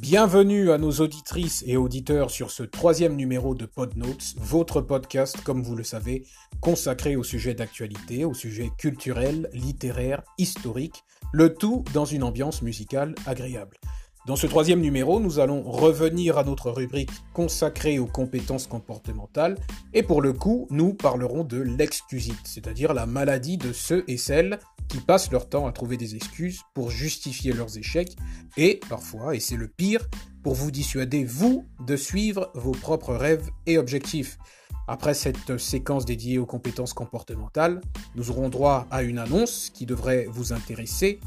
Bienvenue à nos auditrices et auditeurs sur ce troisième numéro de PodNotes, votre podcast, comme vous le savez, consacré au sujet d'actualité, au sujet culturel, littéraire, historique, le tout dans une ambiance musicale agréable. Dans ce troisième numéro, nous allons revenir à notre rubrique consacrée aux compétences comportementales. Et pour le coup, nous parlerons de l'excusite, c'est-à-dire la maladie de ceux et celles qui passent leur temps à trouver des excuses pour justifier leurs échecs. Et parfois, et c'est le pire, pour vous dissuader, vous, de suivre vos propres rêves et objectifs. Après cette séquence dédiée aux compétences comportementales, nous aurons droit à une annonce qui devrait vous intéresser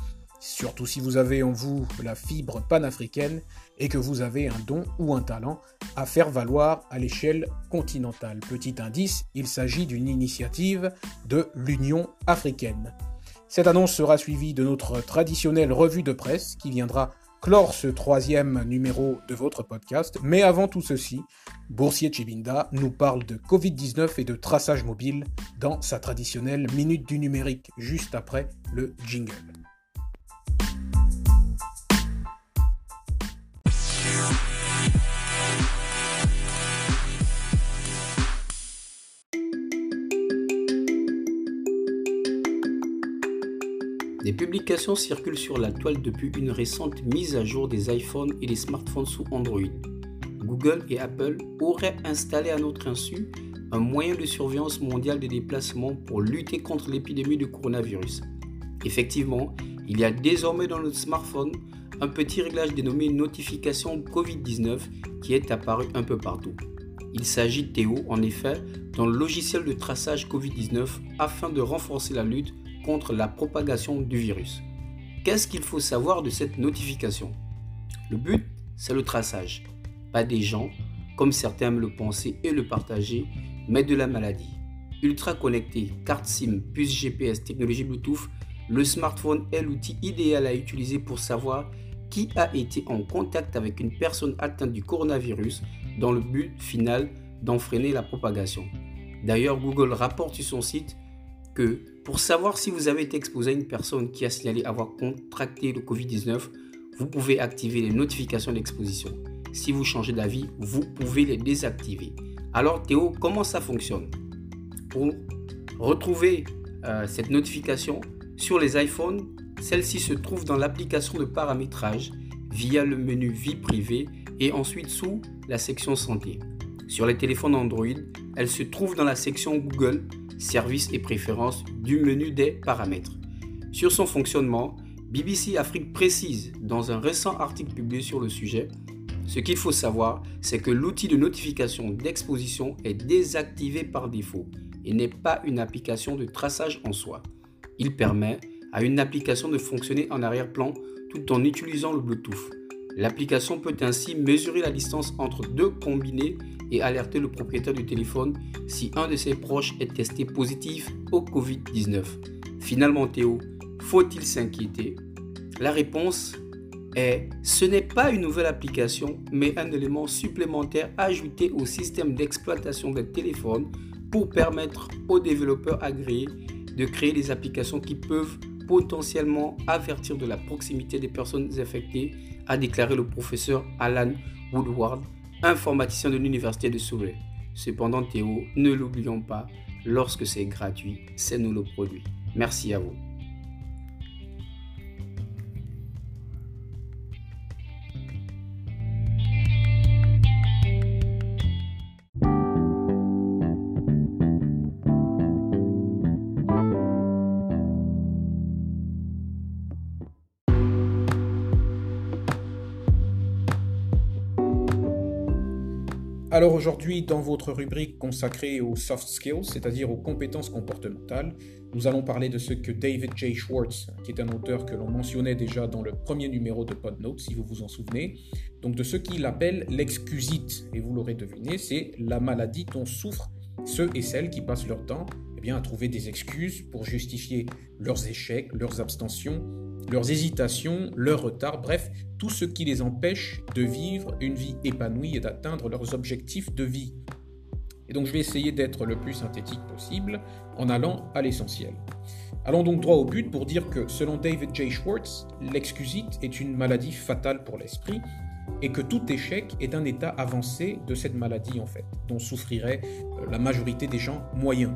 surtout si vous avez en vous la fibre panafricaine et que vous avez un don ou un talent à faire valoir à l'échelle continentale. Petit indice, il s'agit d'une initiative de l'Union africaine. Cette annonce sera suivie de notre traditionnelle revue de presse qui viendra clore ce troisième numéro de votre podcast. Mais avant tout ceci, Boursier Chibinda nous parle de Covid-19 et de traçage mobile dans sa traditionnelle Minute du numérique, juste après le jingle. Des publications circulent sur la toile depuis une récente mise à jour des iPhones et des smartphones sous Android. Google et Apple auraient installé à notre insu un moyen de surveillance mondiale des déplacements pour lutter contre l'épidémie de coronavirus. Effectivement, il y a désormais dans notre smartphone un petit réglage dénommé notification Covid-19 qui est apparu un peu partout. Il s'agit de Théo, en effet, le logiciel de traçage Covid-19 afin de renforcer la lutte contre la propagation du virus. Qu'est-ce qu'il faut savoir de cette notification? Le but, c'est le traçage. Pas des gens, comme certains aiment le penser et le partager, mais de la maladie. Ultra connecté, carte SIM, puce GPS, technologie Bluetooth, le smartphone est l'outil idéal à utiliser pour savoir qui a été en contact avec une personne atteinte du coronavirus dans le but final d'en freiner la propagation. D'ailleurs, Google rapporte sur son site que pour savoir si vous avez été exposé à une personne qui a signalé avoir contracté le Covid-19, vous pouvez activer les notifications d'exposition. Si vous changez d'avis, vous pouvez les désactiver. Alors Théo, comment ça fonctionne? Pour retrouver euh, cette notification sur les iPhones, celle-ci se trouve dans l'application de paramétrage via le menu Vie privée et ensuite sous la section Santé. Sur les téléphones Android, elle se trouve dans la section Google services et préférences du menu des paramètres. Sur son fonctionnement, BBC Afrique précise dans un récent article publié sur le sujet ce qu'il faut savoir, c'est que l'outil de notification d'exposition est désactivé par défaut et n'est pas une application de traçage en soi. Il permet à une application de fonctionner en arrière-plan tout en utilisant le Bluetooth. L'application peut ainsi mesurer la distance entre deux combinés et alerter le propriétaire du téléphone si un de ses proches est testé positif au Covid-19. Finalement, Théo, faut-il s'inquiéter? La réponse est ce n'est pas une nouvelle application, mais un élément supplémentaire ajouté au système d'exploitation des téléphones pour permettre aux développeurs agréés de créer des applications qui peuvent potentiellement avertir de la proximité des personnes infectées, a déclaré le professeur Alan Woodward, informaticien de l'Université de Surrey. Cependant, Théo, ne l'oublions pas, lorsque c'est gratuit, c'est nous le produit. Merci à vous. Aujourd'hui, dans votre rubrique consacrée aux soft skills, c'est-à-dire aux compétences comportementales, nous allons parler de ce que David J. Schwartz, qui est un auteur que l'on mentionnait déjà dans le premier numéro de PodNote, si vous vous en souvenez, donc de ce qu'il appelle l'excusite. Et vous l'aurez deviné, c'est la maladie dont souffrent ceux et celles qui passent leur temps eh bien, à trouver des excuses pour justifier leurs échecs, leurs abstentions, leurs hésitations, leurs retards, bref, tout ce qui les empêche de vivre une vie épanouie et d'atteindre leurs objectifs de vie. Et donc je vais essayer d'être le plus synthétique possible en allant à l'essentiel. Allons donc droit au but pour dire que selon David J. Schwartz, l'excusite est une maladie fatale pour l'esprit et que tout échec est un état avancé de cette maladie en fait, dont souffrirait euh, la majorité des gens moyens.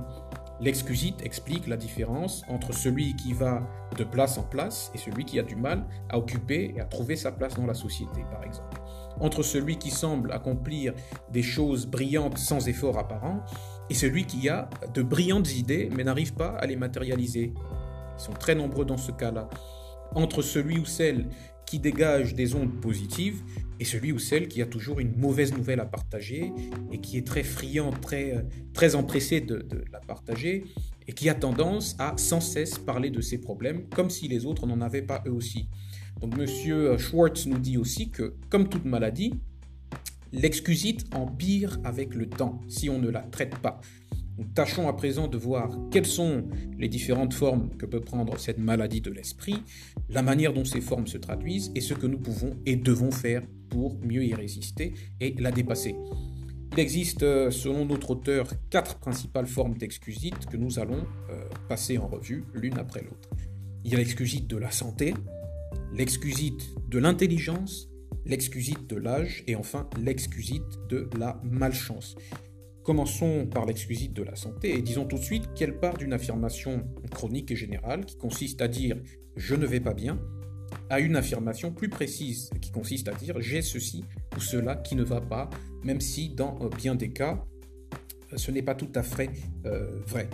L'excusite explique la différence entre celui qui va de place en place et celui qui a du mal à occuper et à trouver sa place dans la société, par exemple entre celui qui semble accomplir des choses brillantes sans effort apparent et celui qui a de brillantes idées mais n'arrive pas à les matérialiser. Ils sont très nombreux dans ce cas-là. Entre celui ou celle qui dégage des ondes positives et celui ou celle qui a toujours une mauvaise nouvelle à partager et qui est très friand, très, très empressé de, la partager et qui a tendance à sans cesse parler de ses problèmes comme si les autres n'en avaient pas eux aussi. Donc Monsieur Schwartz nous dit aussi que, comme toute maladie, l'excusite empire avec le temps si on ne la traite pas. Nous tâchons à présent de voir quelles sont les différentes formes que peut prendre cette maladie de l'esprit, la manière dont ces formes se traduisent et ce que nous pouvons et devons faire pour mieux y résister et la dépasser. Il existe, euh, selon notre auteur, quatre principales formes d'excusite que nous allons euh, passer en revue l'une après l'autre. Il y a l'excusite de la santé, l'excusite de l'intelligence, l'excusite de l'âge et enfin l'excusite de la malchance. Commençons par l'excusite de la santé et disons tout de suite qu'elle part d'une affirmation chronique et générale qui consiste à dire je ne vais pas bien à une affirmation plus précise qui consiste à dire j'ai ceci ou cela qui ne va pas, même si dans euh, bien des cas ce n'est pas tout à fait euh, vrai.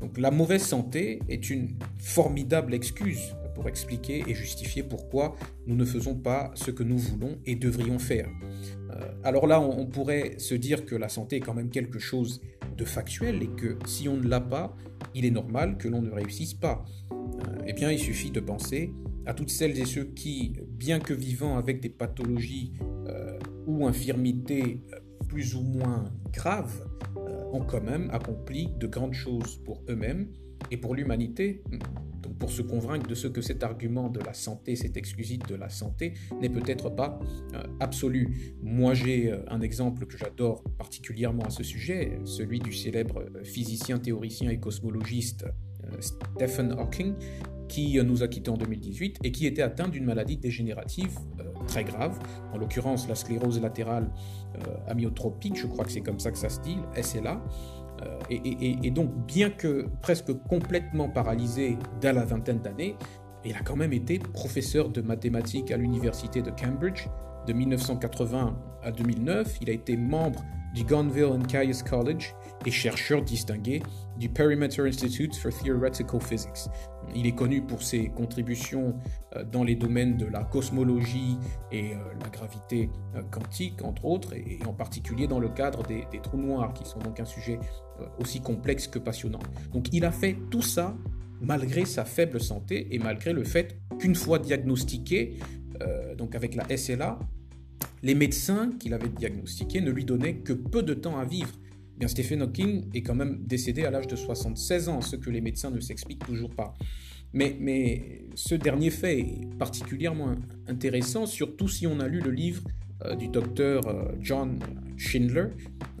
Donc la mauvaise santé est une formidable excuse pour expliquer et justifier pourquoi nous ne faisons pas ce que nous voulons et devrions faire. Euh, alors là, on, pourrait se dire que la santé est quand même quelque chose de factuel et que si on ne l'a pas, il est normal que l'on ne réussisse pas. Euh, eh bien, il suffit de penser à toutes celles et ceux qui, bien que vivant avec des pathologies euh, ou infirmités plus ou moins graves, ont quand même accompli de grandes choses pour eux-mêmes et pour l'humanité pour se convaincre de ce que cet argument de la santé, cet exclusif de la santé, n'est peut-être pas euh, absolu. Moi, j'ai euh, un exemple que j'adore particulièrement à ce sujet, celui du célèbre euh, physicien, théoricien et cosmologiste Stephen Hawking, qui nous a quittés en 2018 et qui était atteint d'une maladie dégénérative très grave, en l'occurrence la sclérose latérale amyotropique, je crois que c'est comme ça que ça se dit, SLA, euh, et, donc, bien que presque complètement paralysé dès la vingtaine d'années, il a quand même été professeur de mathématiques à l'université de Cambridge de 1980 à 2009. Il a été membre du Gonville and Caius College et chercheur distingué du Perimeter Institute for Theoretical Physics. Il est connu pour ses contributions euh, dans les domaines de la cosmologie et euh, la gravité euh, quantique, entre autres, et en particulier dans le cadre des, trous noirs, qui sont donc un sujet aussi complexe que passionnant. Donc il a fait tout ça malgré sa faible santé et malgré le fait qu'une fois diagnostiqué, donc avec la SLA, les médecins qui l'avaient diagnostiqué ne lui donnaient que peu de temps à vivre. Bien, Stephen Hawking est quand même décédé à l'âge de 76 ans, ce que les médecins ne s'expliquent toujours pas. Mais, mais, ce dernier fait est particulièrement intéressant, surtout si on a lu le livre du docteur euh, John Schindler.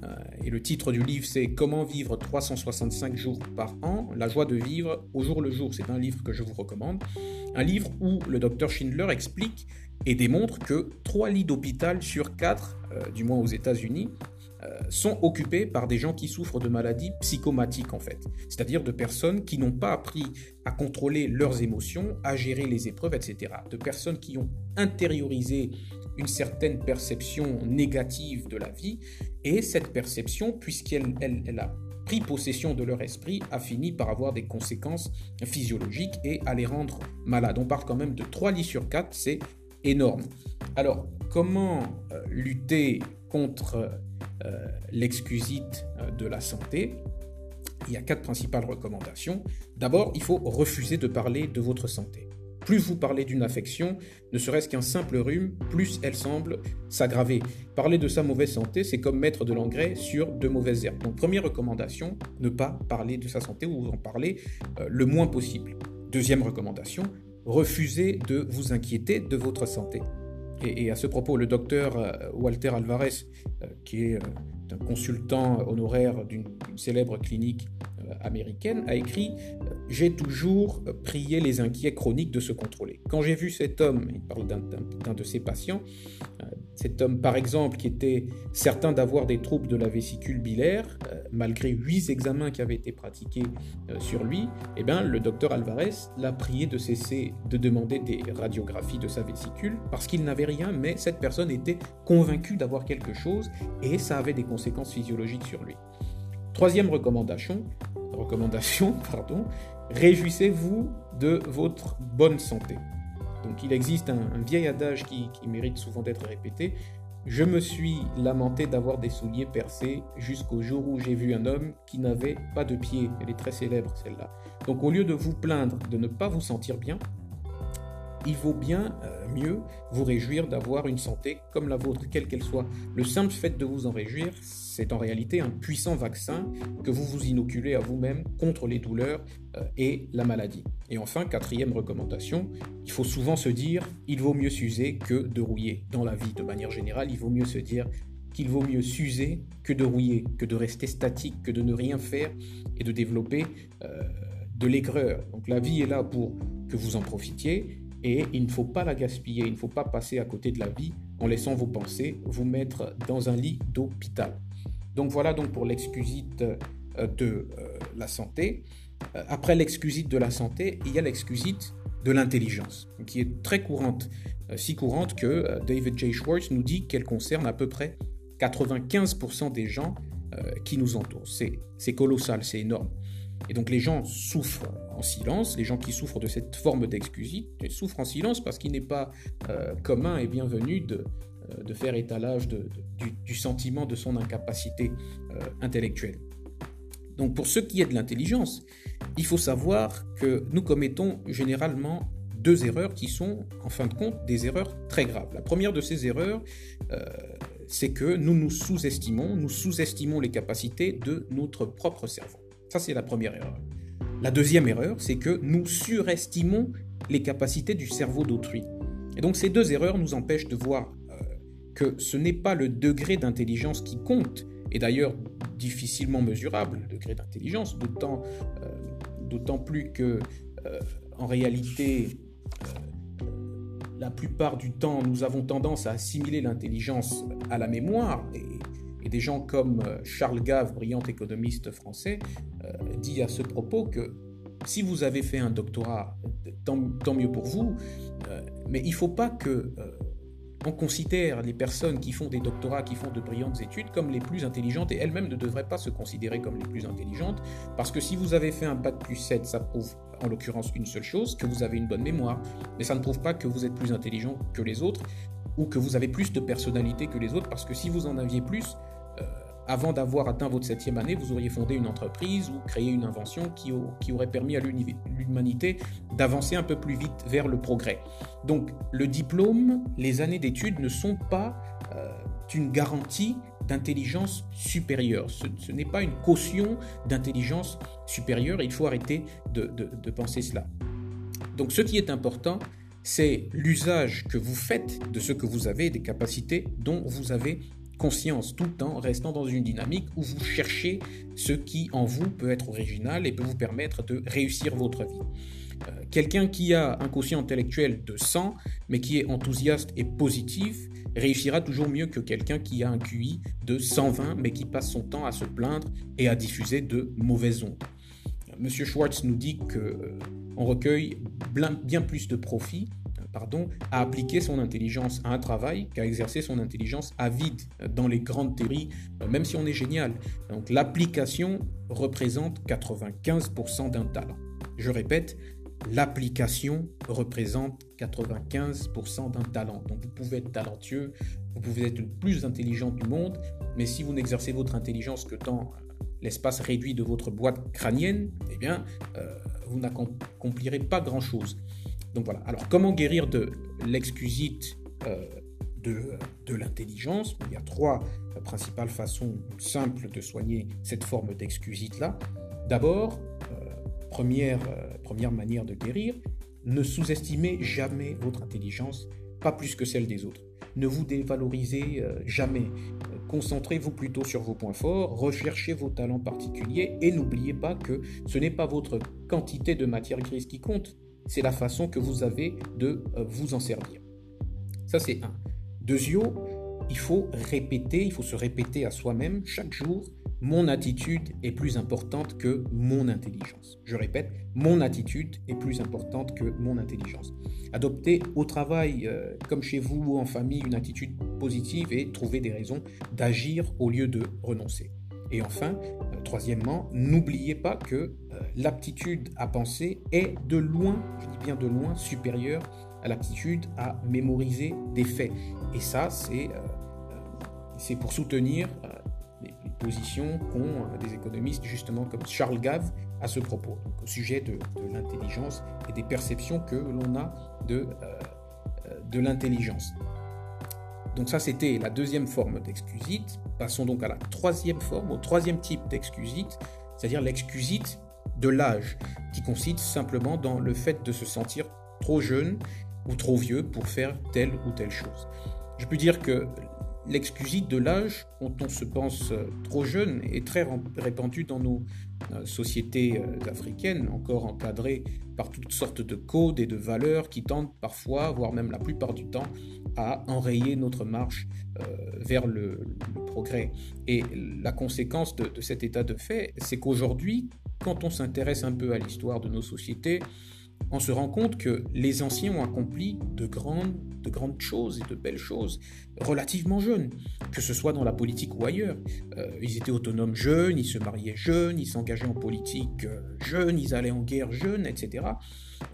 Euh, et le titre du livre, c'est Comment vivre 365 jours par an, la joie de vivre au jour le jour. C'est un livre que je vous recommande. Un livre où le docteur Schindler explique et démontre que 3 lits d'hôpital sur 4, du moins aux États-Unis, sont occupés par des gens qui souffrent de maladies psychomatiques en fait, c'est-à-dire de personnes qui n'ont pas appris à contrôler leurs émotions, à gérer les épreuves, etc. De personnes qui ont intériorisé une certaine perception négative de la vie, et cette perception, puisqu'elle elle, a pris possession de leur esprit, a fini par avoir des conséquences physiologiques et à les rendre malades. On parle quand même de 3 lits sur 4, c'est énorme. Alors, comment euh, lutter contre euh, l'excusite euh, de la santé Il y a quatre principales recommandations. D'abord, il faut refuser de parler de votre santé. Plus vous parlez d'une affection, ne serait-ce qu'un simple rhume, plus elle semble s'aggraver. Parler de sa mauvaise santé, c'est comme mettre de l'engrais sur de mauvaises herbes. Donc première recommandation, ne pas parler de sa santé ou en parler euh, le moins possible. Deuxième recommandation, refusez de vous inquiéter de votre santé. Et, à ce propos, le docteur euh, Walter Alvarez, euh, qui est un consultant honoraire d'une célèbre clinique américaine, a écrit J'ai toujours prié les inquiets chroniques de se contrôler. Quand j'ai vu cet homme, il parle d'un de ses patients, euh, cet homme par exemple qui était certain d'avoir des troubles de la vésicule biliaire, euh, malgré huit examens qui avaient été pratiqués euh, sur lui, eh bien, le docteur Alvarez l'a prié de cesser de demander des radiographies de sa vésicule parce qu'il n'avait rien, mais cette personne était convaincue d'avoir quelque chose et ça avait des conséquences physiologiques sur lui. Troisième recommandation, recommandation, pardon, réjouissez-vous de votre bonne santé. Donc il existe un, vieil adage qui, mérite souvent d'être répété. Je me suis lamenté d'avoir des souliers percés jusqu'au jour où j'ai vu un homme qui n'avait pas de pieds. Elle est très célèbre celle-là. Donc au lieu de vous plaindre de ne pas vous sentir bien, il vaut bien euh, mieux vous réjouir d'avoir une santé comme la vôtre, quelle qu'elle soit. Le simple fait de vous en réjouir, c'est en réalité un puissant vaccin que vous vous inoculez à vous-même contre les douleurs euh, et la maladie. Et enfin, quatrième recommandation, il faut souvent se dire, il vaut mieux s'user que de rouiller. Dans la vie, de manière générale, il vaut mieux se dire qu'il vaut mieux s'user que de rouiller, que de rester statique, que de ne rien faire et de développer euh, de l'aigreur. Donc la vie est là pour que vous en profitiez et il ne faut pas la gaspiller, il ne faut pas passer à côté de la vie en laissant vos pensées vous mettre dans un lit d'hôpital. Donc voilà donc pour l'excusite euh, de euh, la santé. Euh, après l'excusite de la santé, il y a l'excusite de l'intelligence, qui est très courante, si courante que David J. Schwartz nous dit qu'elle concerne à peu près 95% des gens qui nous entourent. C'est colossal, c'est énorme. Et donc les gens souffrent en silence, les gens qui souffrent de cette forme d'excusite souffrent en silence parce qu'il n'est pas euh, commun et bienvenu de, euh, faire étalage du, sentiment de son incapacité euh, intellectuelle. Donc pour ce qui est de l'intelligence, il faut savoir que nous commettons généralement deux erreurs qui sont en fin de compte des erreurs très graves. La première de ces erreurs, c'est que nous nous sous-estimons, nous sous-estimons les capacités de notre propre cerveau. Ça, c'est la première erreur. La deuxième erreur, c'est que nous surestimons les capacités du cerveau d'autrui. Et donc ces deux erreurs nous empêchent de voir euh, que ce n'est pas le degré d'intelligence qui compte, et d'ailleurs difficilement mesurable, le degré d'intelligence, d'autant, euh, plus que euh, en réalité, la plupart du temps, nous avons tendance à assimiler l'intelligence à la mémoire, et et des gens comme euh, Charles Gave, brillant économiste français, euh, dit à ce propos que si vous avez fait un doctorat, tant, mieux pour vous, euh, mais il ne faut pas que on considère les personnes qui font des doctorats, qui font de brillantes études comme les plus intelligentes et elles-mêmes ne devraient pas se considérer comme les plus intelligentes parce que si vous avez fait un bac plus 7, ça prouve en l'occurrence une seule chose, que vous avez une bonne mémoire, mais ça ne prouve pas que vous êtes plus intelligent que les autres ou que vous avez plus de personnalité que les autres parce que si vous en aviez plus, avant d'avoir atteint votre septième année, vous auriez fondé une entreprise ou créé une invention qui, qui aurait permis à l'humanité d'avancer un peu plus vite vers le progrès. Donc le diplôme, les années d'études ne sont pas euh, une garantie d'intelligence supérieure. Ce, n'est pas une caution d'intelligence supérieure. Il faut arrêter de, de penser cela. Donc ce qui est important, c'est l'usage que vous faites de ce que vous avez, des capacités dont vous avez conscience tout temps, restant dans une dynamique où vous cherchez ce qui en vous peut être original et peut vous permettre de réussir votre vie. Euh, quelqu'un qui a un quotient intellectuel de 100, mais qui est enthousiaste et positif, réussira toujours mieux que quelqu'un qui a un QI de 120, mais qui passe son temps à se plaindre et à diffuser de mauvaises ondes. Monsieur Schwartz nous dit qu'on euh, recueille bien plus de profits pardon, à appliquer son intelligence à un travail qu'à exercer son intelligence à vide dans les grandes théories, euh, même si on est génial. Donc l'application représente 95% d'un talent. Je répète, l'application représente 95% d'un talent. Donc vous pouvez être talentueux, vous pouvez être le plus intelligent du monde, mais si vous n'exercez votre intelligence que dans l'espace réduit de votre boîte crânienne, eh bien, euh, vous n'accomplirez pas grand-chose. Donc voilà. Alors comment guérir de l'excusite de, de l'intelligence? Il y a trois principales façons simples de soigner cette forme d'excusite-là. D'abord, première, première manière de guérir, ne sous-estimez jamais votre intelligence, pas plus que celle des autres. Ne vous dévalorisez euh, jamais. Euh, concentrez-vous plutôt sur vos points forts, recherchez vos talents particuliers et n'oubliez pas que ce n'est pas votre quantité de matière grise qui compte, c'est la façon que vous avez de euh, vous en servir. Ça c'est un. Deuxièmement, il faut répéter, il faut se répéter à soi-même chaque jour mon attitude est plus importante que mon intelligence. Je répète, mon attitude est plus importante que mon intelligence. Adoptez au travail, euh, comme chez vous ou en famille, une attitude positive et trouver des raisons d'agir au lieu de renoncer. Et enfin, euh, troisièmement, n'oubliez pas que euh, l'aptitude à penser est de loin, je dis bien de loin, supérieure à l'aptitude à mémoriser des faits. Et ça, c'est c'est pour soutenir position qu'ont euh, des économistes justement comme Charles Gave à ce propos, au sujet de, l'intelligence et des perceptions que l'on a de, euh, euh, de l'intelligence. Donc ça, c'était la deuxième forme d'excusite. Passons donc à la troisième forme, au troisième type d'excusite, c'est-à-dire l'excusite de l'âge, qui consiste simplement dans le fait de se sentir trop jeune ou trop vieux pour faire telle ou telle chose. Je peux dire que l'excusite de l'âge, quand on se pense euh, trop jeune, est très répandue dans nos sociétés euh, africaines, encore encadrées par toutes sortes de codes et de valeurs qui tentent parfois, voire même la plupart du temps, à enrayer notre marche vers le, progrès. Et la conséquence de cet état de fait, c'est qu'aujourd'hui, quand on s'intéresse un peu à l'histoire de nos sociétés, on se rend compte que les anciens ont accompli de grandes, de grandes choses et de belles choses relativement jeunes, que ce soit dans la politique ou ailleurs. Euh, ils étaient autonomes jeunes, ils se mariaient jeunes, ils s'engageaient en politique euh, jeunes, ils allaient en guerre jeunes, etc.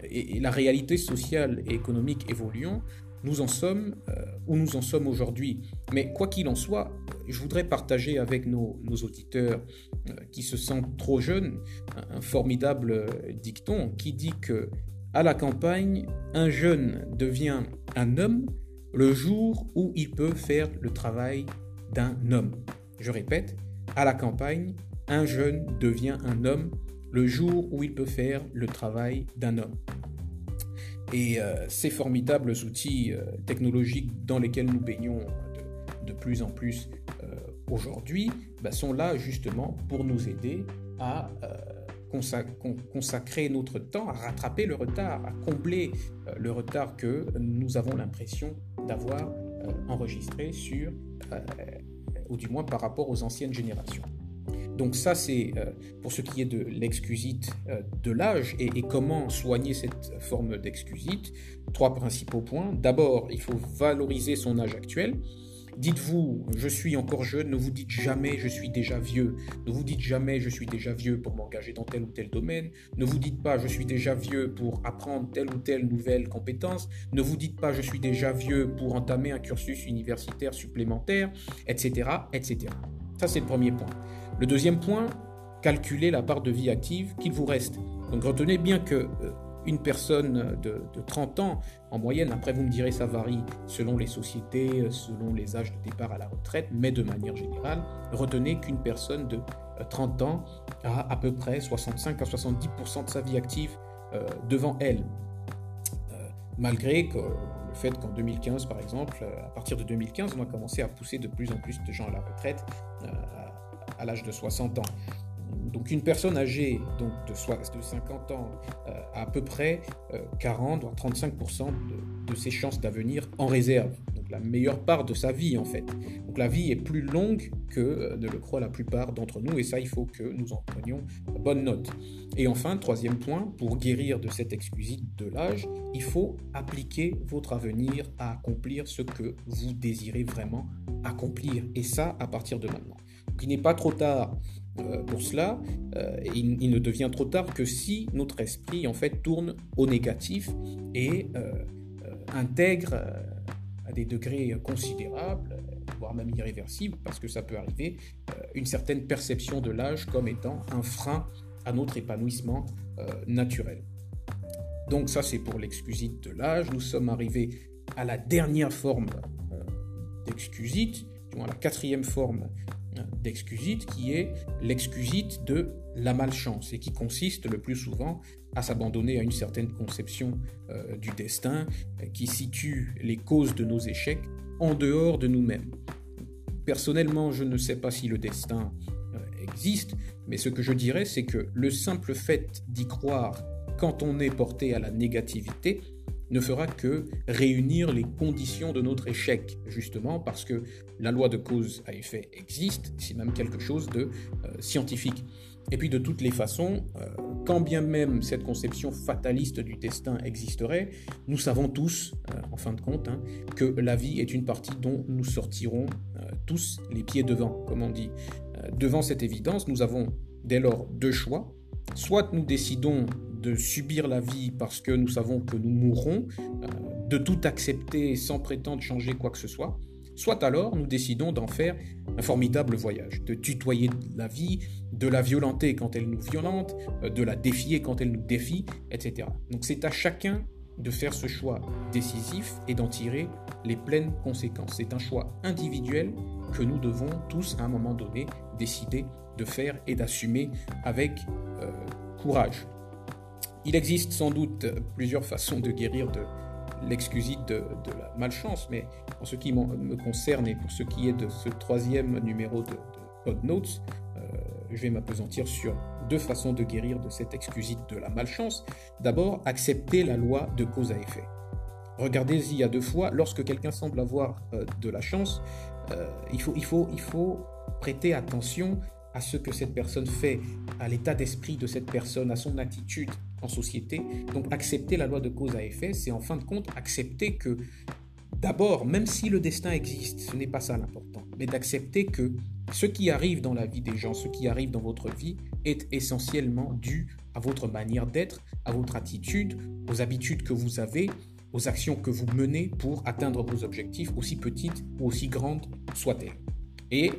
Et, la réalité sociale et économique évoluant, nous en sommes euh, où nous en sommes aujourd'hui. Mais quoi qu'il en soit, je voudrais partager avec nos, auditeurs qui se sentent trop jeunes un formidable dicton qui dit que à la campagne, un jeune devient un homme le jour où il peut faire le travail d'un homme. Je répète, à la campagne, un jeune devient un homme le jour où il peut faire le travail d'un homme. Et euh, ces formidables outils euh, technologiques dans lesquels nous baignons de, plus en plus euh, aujourd'hui bah, sont là justement pour nous aider à consacrer notre temps à rattraper le retard, à combler euh, le retard que nous avons l'impression d'avoir euh, enregistré sur, euh, ou du moins par rapport aux anciennes générations. Donc ça, c'est pour ce qui est de l'excusite de l'âge et, et, comment soigner cette forme d'excusite. Trois principaux points. D'abord, il faut valoriser son âge actuel. Dites-vous, je suis encore jeune, ne vous dites jamais je suis déjà vieux. Ne vous dites jamais je suis déjà vieux pour m'engager dans tel ou tel domaine. Ne vous dites pas je suis déjà vieux pour apprendre telle ou telle nouvelle compétence. Ne vous dites pas je suis déjà vieux pour entamer un cursus universitaire supplémentaire, etc. etc. Ça c'est le premier point. Le deuxième point, calculez la part de vie active qu'il vous reste. Donc retenez bien que... Euh, une personne de, 30 ans, en moyenne, après vous me direz ça varie selon les sociétés, selon les âges de départ à la retraite, mais de manière générale, retenez qu'une personne de 30 ans a à peu près 65 à 70% de sa vie active euh, devant elle. Euh, malgré le fait qu'en 2015, par exemple, euh, à partir de 2015, on a commencé à pousser de plus en plus de gens à la retraite à l'âge de 60 ans. Donc une personne âgée donc de, 50 ans euh, a à peu près 40 voire 35% de, ses chances d'avenir en réserve. Donc la meilleure part de sa vie en fait. Donc la vie est plus longue que euh, ne le croient la plupart d'entre nous et ça il faut que nous en prenions bonne note. Et enfin, troisième point, pour guérir de cette excusite de l'âge, il faut appliquer votre avenir à accomplir ce que vous désirez vraiment accomplir et ça à partir de maintenant. Il n'est pas trop tard euh, pour cela, euh, il, ne devient trop tard que si notre esprit en fait tourne au négatif et euh, intègre à des degrés considérables, voire même irréversibles, parce que ça peut arriver, une certaine perception de l'âge comme étant un frein à notre épanouissement naturel. Donc ça c'est pour l'excusite de l'âge. Nous sommes arrivés à la dernière forme d'excusite, du moins la quatrième forme d'excusite, qui est l'excusite de la malchance et qui consiste le plus souvent à s'abandonner à une certaine conception euh, du destin qui situe les causes de nos échecs en dehors de nous-mêmes. Personnellement, je ne sais pas si le destin existe, mais ce que je dirais, c'est que le simple fait d'y croire quand on est porté à la négativité ne fera que réunir les conditions de notre échec, justement parce que la loi de cause à effet existe, c'est même quelque chose de euh, scientifique. Et puis de toutes les façons, euh, quand bien même cette conception fataliste du destin existerait, nous savons tous, euh, en fin de compte, hein, que la vie est une partie dont nous sortirons tous les pieds devant, comme on dit. devant cette évidence, nous avons dès lors deux choix. Soit nous décidons de subir la vie parce que nous savons que nous mourrons, euh, de tout accepter sans prétendre changer quoi que ce soit, soit alors nous décidons d'en faire un formidable voyage, de tutoyer la vie, de la violenter quand elle nous violente, euh, de la défier quand elle nous défie, etc. Donc c'est à chacun de faire ce choix décisif et d'en tirer les pleines conséquences. C'est un choix individuel que nous devons tous à un moment donné décider de faire et d'assumer avec euh, courage. Il existe sans doute plusieurs façons de guérir de l'excusite de, la malchance, mais en ce qui me concerne et pour ce qui est de ce troisième numéro de, de Notes, euh, je vais m'apesantir sur deux façons de guérir de cette excusite de la malchance. D'abord, accepter la loi de cause à effet. Regardez-y à deux fois, lorsque quelqu'un semble avoir euh, de la chance, euh, il, faut, il, faut, il faut prêter attention à ce que cette personne fait, à l'état d'esprit de cette personne, à son attitude en société. Donc accepter la loi de cause à effet, c'est en fin de compte accepter que d'abord, même si le destin existe, ce n'est pas ça l'important, mais d'accepter que ce qui arrive dans la vie des gens, ce qui arrive dans votre vie, est essentiellement dû à votre manière d'être, à votre attitude, aux habitudes que vous avez, aux actions que vous menez pour atteindre vos objectifs, aussi petites ou aussi grandes soient-elles. Et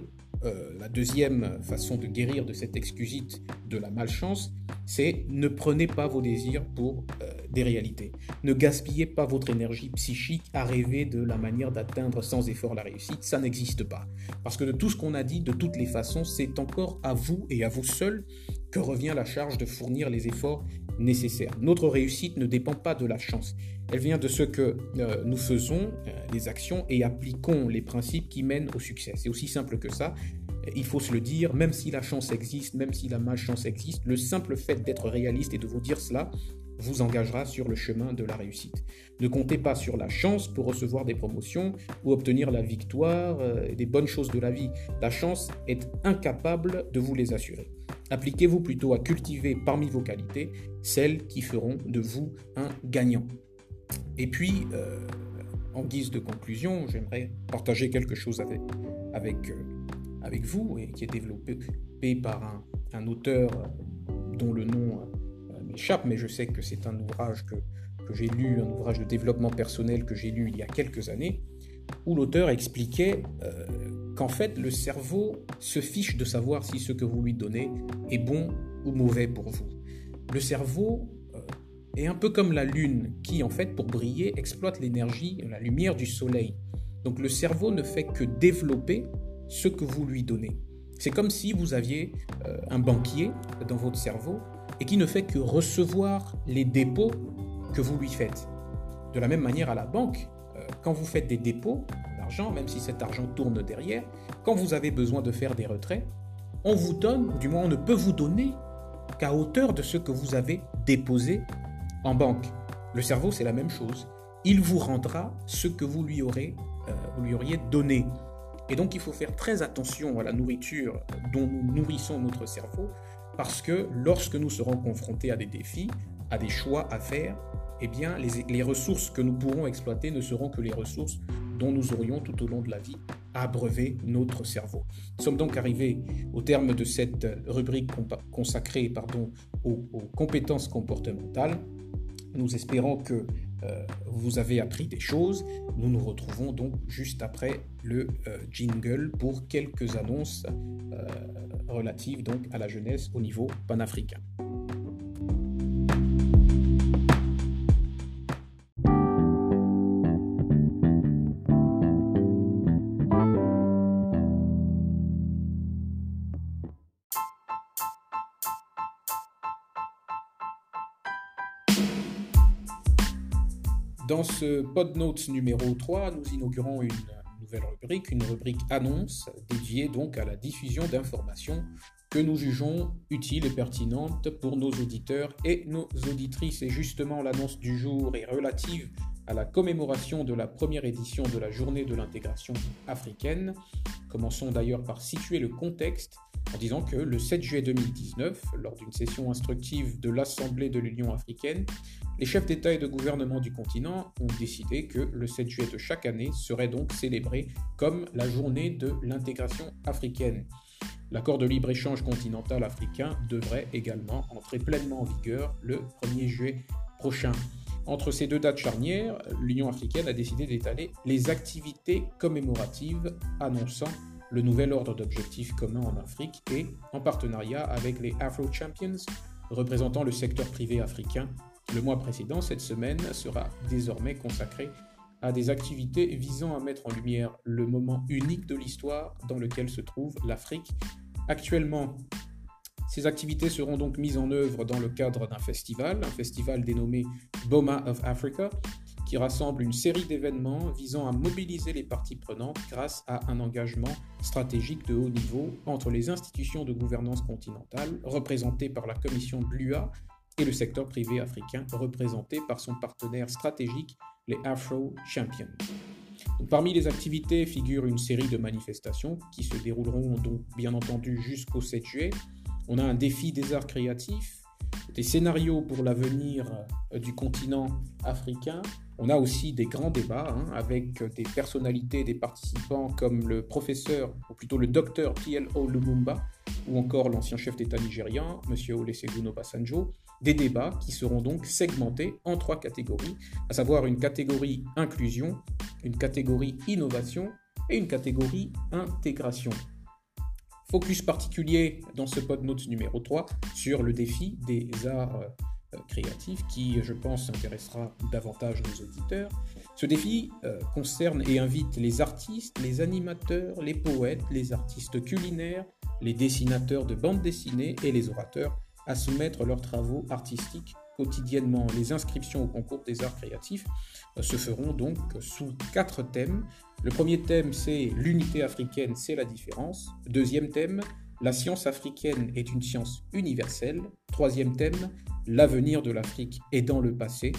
euh, la deuxième façon de guérir de cette excusite de la malchance, c'est ne prenez pas vos désirs pour euh, des réalités. Ne gaspillez pas votre énergie psychique à rêver de la manière d'atteindre sans effort la réussite. Ça n'existe pas. Parce que de tout ce qu'on a dit, de toutes les façons, c'est encore à vous et à vous seuls que revient la charge de fournir les efforts nécessaires. Notre réussite ne dépend pas de la chance. Elle vient de ce que euh, nous faisons, euh, les actions, et appliquons les principes qui mènent au succès. C'est aussi simple que ça. Il faut se le dire, même si la chance existe, même si la malchance existe, le simple fait d'être réaliste et de vous dire cela vous engagera sur le chemin de la réussite. Ne comptez pas sur la chance pour recevoir des promotions ou obtenir la victoire euh, et des bonnes choses de la vie. La chance est incapable de vous les assurer. Appliquez-vous plutôt à cultiver parmi vos qualités celles qui feront de vous un gagnant. Et puis, euh, en guise de conclusion, j'aimerais partager quelque chose avec, avec, euh, avec vous et qui est développé par un, auteur dont le nom m'échappe, mais je sais que c'est un ouvrage que, que j'ai lu, un ouvrage de développement personnel que j'ai lu il y a quelques années, où l'auteur expliquait euh, qu'en fait le cerveau se fiche de savoir si ce que vous lui donnez est bon ou mauvais pour vous. Le cerveau euh, est un peu comme la lune qui en fait pour briller exploite l'énergie, la lumière du soleil. Donc le cerveau ne fait que développer ce que vous lui donnez. C'est comme si vous aviez euh, un banquier dans votre cerveau et qui ne fait que recevoir les dépôts que vous lui faites. De la même manière à la banque, euh, quand vous faites des dépôts d'argent, même si cet argent tourne derrière, quand vous avez besoin de faire des retraits, on vous donne, ou du moins on ne peut vous donner qu'à hauteur de ce que vous avez déposé en banque. Le cerveau, c'est la même chose. Il vous rendra ce que vous lui, aurez, euh, vous lui auriez donné. Et donc il faut faire très attention à la nourriture dont nous nourrissons notre cerveau, parce que lorsque nous serons confrontés à des défis, à des choix à faire, eh bien les, ressources que nous pourrons exploiter ne seront que les ressources dont nous aurions tout au long de la vie à abreuver notre cerveau. Nous sommes donc arrivés au terme de cette rubrique consacrée pardon, aux compétences comportementales. Nous espérons que euh, vous avez appris des choses. Nous nous retrouvons donc juste après le euh, jingle pour quelques annonces euh, relatives donc à la jeunesse au niveau panafricain. Dans ce PodNotes numéro 3, nous inaugurons une nouvelle rubrique, une rubrique annonce dédiée donc à la diffusion d'informations que nous jugeons utiles et pertinentes pour nos auditeurs et nos auditrices. Et justement, l'annonce du jour est relative à la commémoration de la première édition de la journée de l'intégration africaine. Commençons d'ailleurs par situer le contexte en disant que le 7 juillet 2019, lors d'une session instructive de l'Assemblée de l'Union africaine, les chefs d'État et de gouvernement du continent ont décidé que le 7 juillet de chaque année serait donc célébré comme la journée de l'intégration africaine. L'accord de libre-échange continental africain devrait également entrer pleinement en vigueur le 1er juillet prochain. Entre ces deux dates charnières, l'Union africaine a décidé d'étaler les activités commémoratives annonçant le nouvel ordre d'objectifs communs en Afrique et en partenariat avec les Afro Champions représentant le secteur privé africain. Le mois précédent, cette semaine, sera désormais consacrée à des activités visant à mettre en lumière le moment unique de l'histoire dans lequel se trouve l'Afrique actuellement. Ces activités seront donc mises en œuvre dans le cadre d'un festival, un festival dénommé Boma of Africa, qui rassemble une série d'événements visant à mobiliser les parties prenantes grâce à un engagement stratégique de haut niveau entre les institutions de gouvernance continentale représentées par la Commission de l'UA et le secteur privé africain représenté par son partenaire stratégique, les Afro Champions. parmi les activités figure une série de manifestations qui se dérouleront donc bien entendu jusqu'au 7 juillet, on a un défi des arts créatifs, des scénarios pour l'avenir euh, du continent africain. On a aussi des grands débats hein, avec des personnalités, des participants comme le professeur, ou plutôt le docteur P.L.O. Lumumba, ou encore l'ancien chef d'État nigérian, M. Olusegun Obasanjo. Des débats qui seront donc segmentés en trois catégories, à savoir une catégorie inclusion, une catégorie innovation et une catégorie intégration. Focus particulier dans ce notes numéro 3 sur le défi des arts euh, créatifs qui, je pense, intéressera davantage nos auditeurs. Ce défi euh, concerne et invite les artistes, les animateurs, les poètes, les artistes culinaires, les dessinateurs de bandes dessinées et les orateurs à soumettre leurs travaux artistiques quotidiennement. Les inscriptions au concours des arts créatifs euh, se feront donc sous quatre thèmes. Le premier thème, c'est l'unité africaine, c'est la différence. Deuxième thème, la science africaine est une science universelle. Troisième thème, l'avenir de l'Afrique est dans le passé.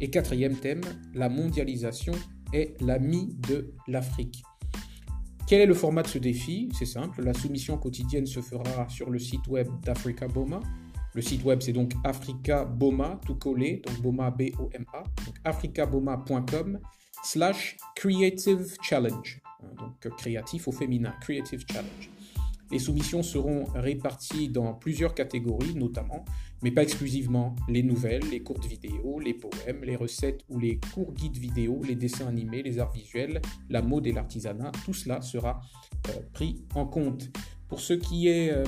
Et quatrième thème, la mondialisation est l'ami de l'Afrique. Quel est le format de ce défi? C'est simple, la soumission quotidienne se fera sur le site web d'Africa Boma le site web, c'est donc Africa Boma, tout collé, donc Boma, B-O-M-A, africaboma.com slash creative challenge, hein, donc créatif au féminin, creative challenge. Les soumissions seront réparties dans plusieurs catégories, notamment, mais pas exclusivement, les nouvelles, les courtes vidéos, les poèmes, les recettes ou les courts guides vidéo, les dessins animés, les arts visuels, la mode et l'artisanat, tout cela sera euh, pris en compte. Pour ce qui est euh,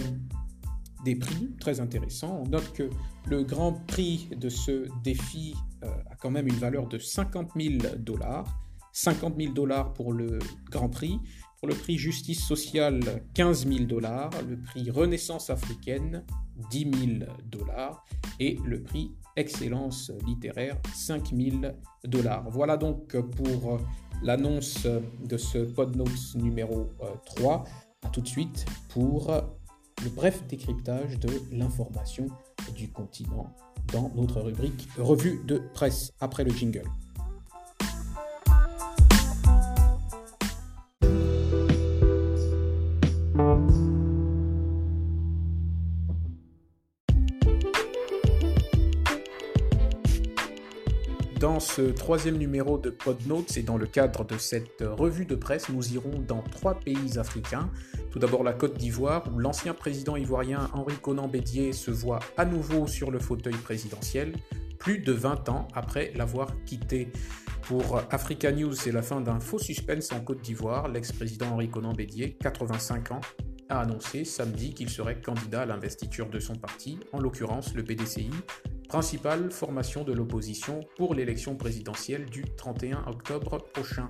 des prix très intéressants. On note que le grand prix de ce défi euh, a quand même une valeur de 50 000 dollars. 50 000 dollars pour le grand prix. Pour le prix justice sociale, 15 000 dollars. Le prix renaissance africaine, 10 000 dollars. Et le prix excellence littéraire, 5 000 dollars. Voilà donc pour l'annonce de ce PodNotes numéro 3. Euh, a tout de suite pour le bref décryptage de l'information du continent dans notre rubrique revue de presse après le jingle. Ce troisième numéro de PodNotes et dans le cadre de cette revue de presse, nous irons dans trois pays africains. Tout d'abord la Côte d'Ivoire, où l'ancien président ivoirien Henri Conan Bédier se voit à nouveau sur le fauteuil présidentiel, plus de 20 ans après l'avoir quitté. Pour Africa News, c'est la fin d'un faux suspense en Côte d'Ivoire. L'ex-président Henri Conan Bédier, 85 ans, a annoncé samedi qu'il serait candidat à l'investiture de son parti, en l'occurrence le PDCI, principale formation de l'opposition pour l'élection présidentielle du 31 octobre prochain.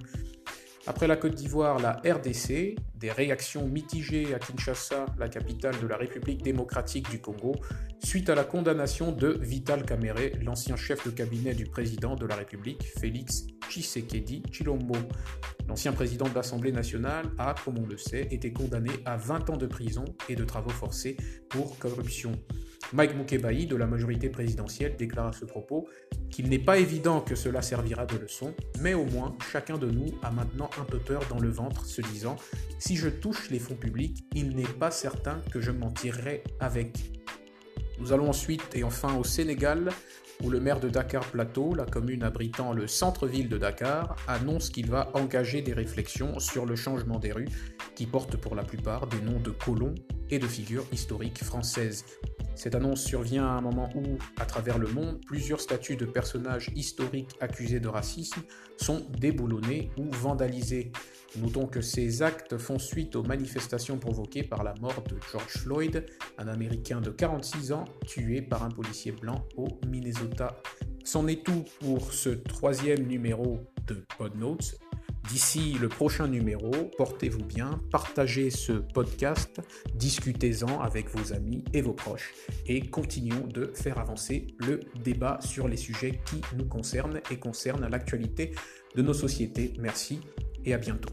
Après la Côte d'Ivoire, la RDC, des réactions mitigées à Kinshasa, la capitale de la République démocratique du Congo, suite à la condamnation de Vital Kamere, l'ancien chef de cabinet du président de la République, Félix Tshisekedi Chilombo. L'ancien président de l'Assemblée nationale a, comme on le sait, été condamné à 20 ans de prison et de travaux forcés pour corruption. Mike Mukebai de la majorité présidentielle déclare à ce propos qu'il n'est pas évident que cela servira de leçon, mais au moins chacun de nous a maintenant un peu peur dans le ventre, se disant si je touche les fonds publics, il n'est pas certain que je m'en tirerai avec. Nous allons ensuite et enfin au Sénégal, où le maire de Dakar Plateau, la commune abritant le centre-ville de Dakar, annonce qu'il va engager des réflexions sur le changement des rues, qui portent pour la plupart des noms de colons et de figures historiques françaises. Cette annonce survient à un moment où, à travers le monde, plusieurs statues de personnages historiques accusés de racisme sont déboulonnés ou vandalisés. Notons que ces actes font suite aux manifestations provoquées par la mort de George Floyd, un Américain de 46 ans tué par un policier blanc au Minnesota. C'en est tout pour ce troisième numéro de Podnotes. D'ici le prochain numéro, portez-vous bien, partagez ce podcast, discutez-en avec vos amis et vos proches et continuons de faire avancer le débat sur les sujets qui nous concernent et concernent l'actualité de nos sociétés. Merci et à bientôt.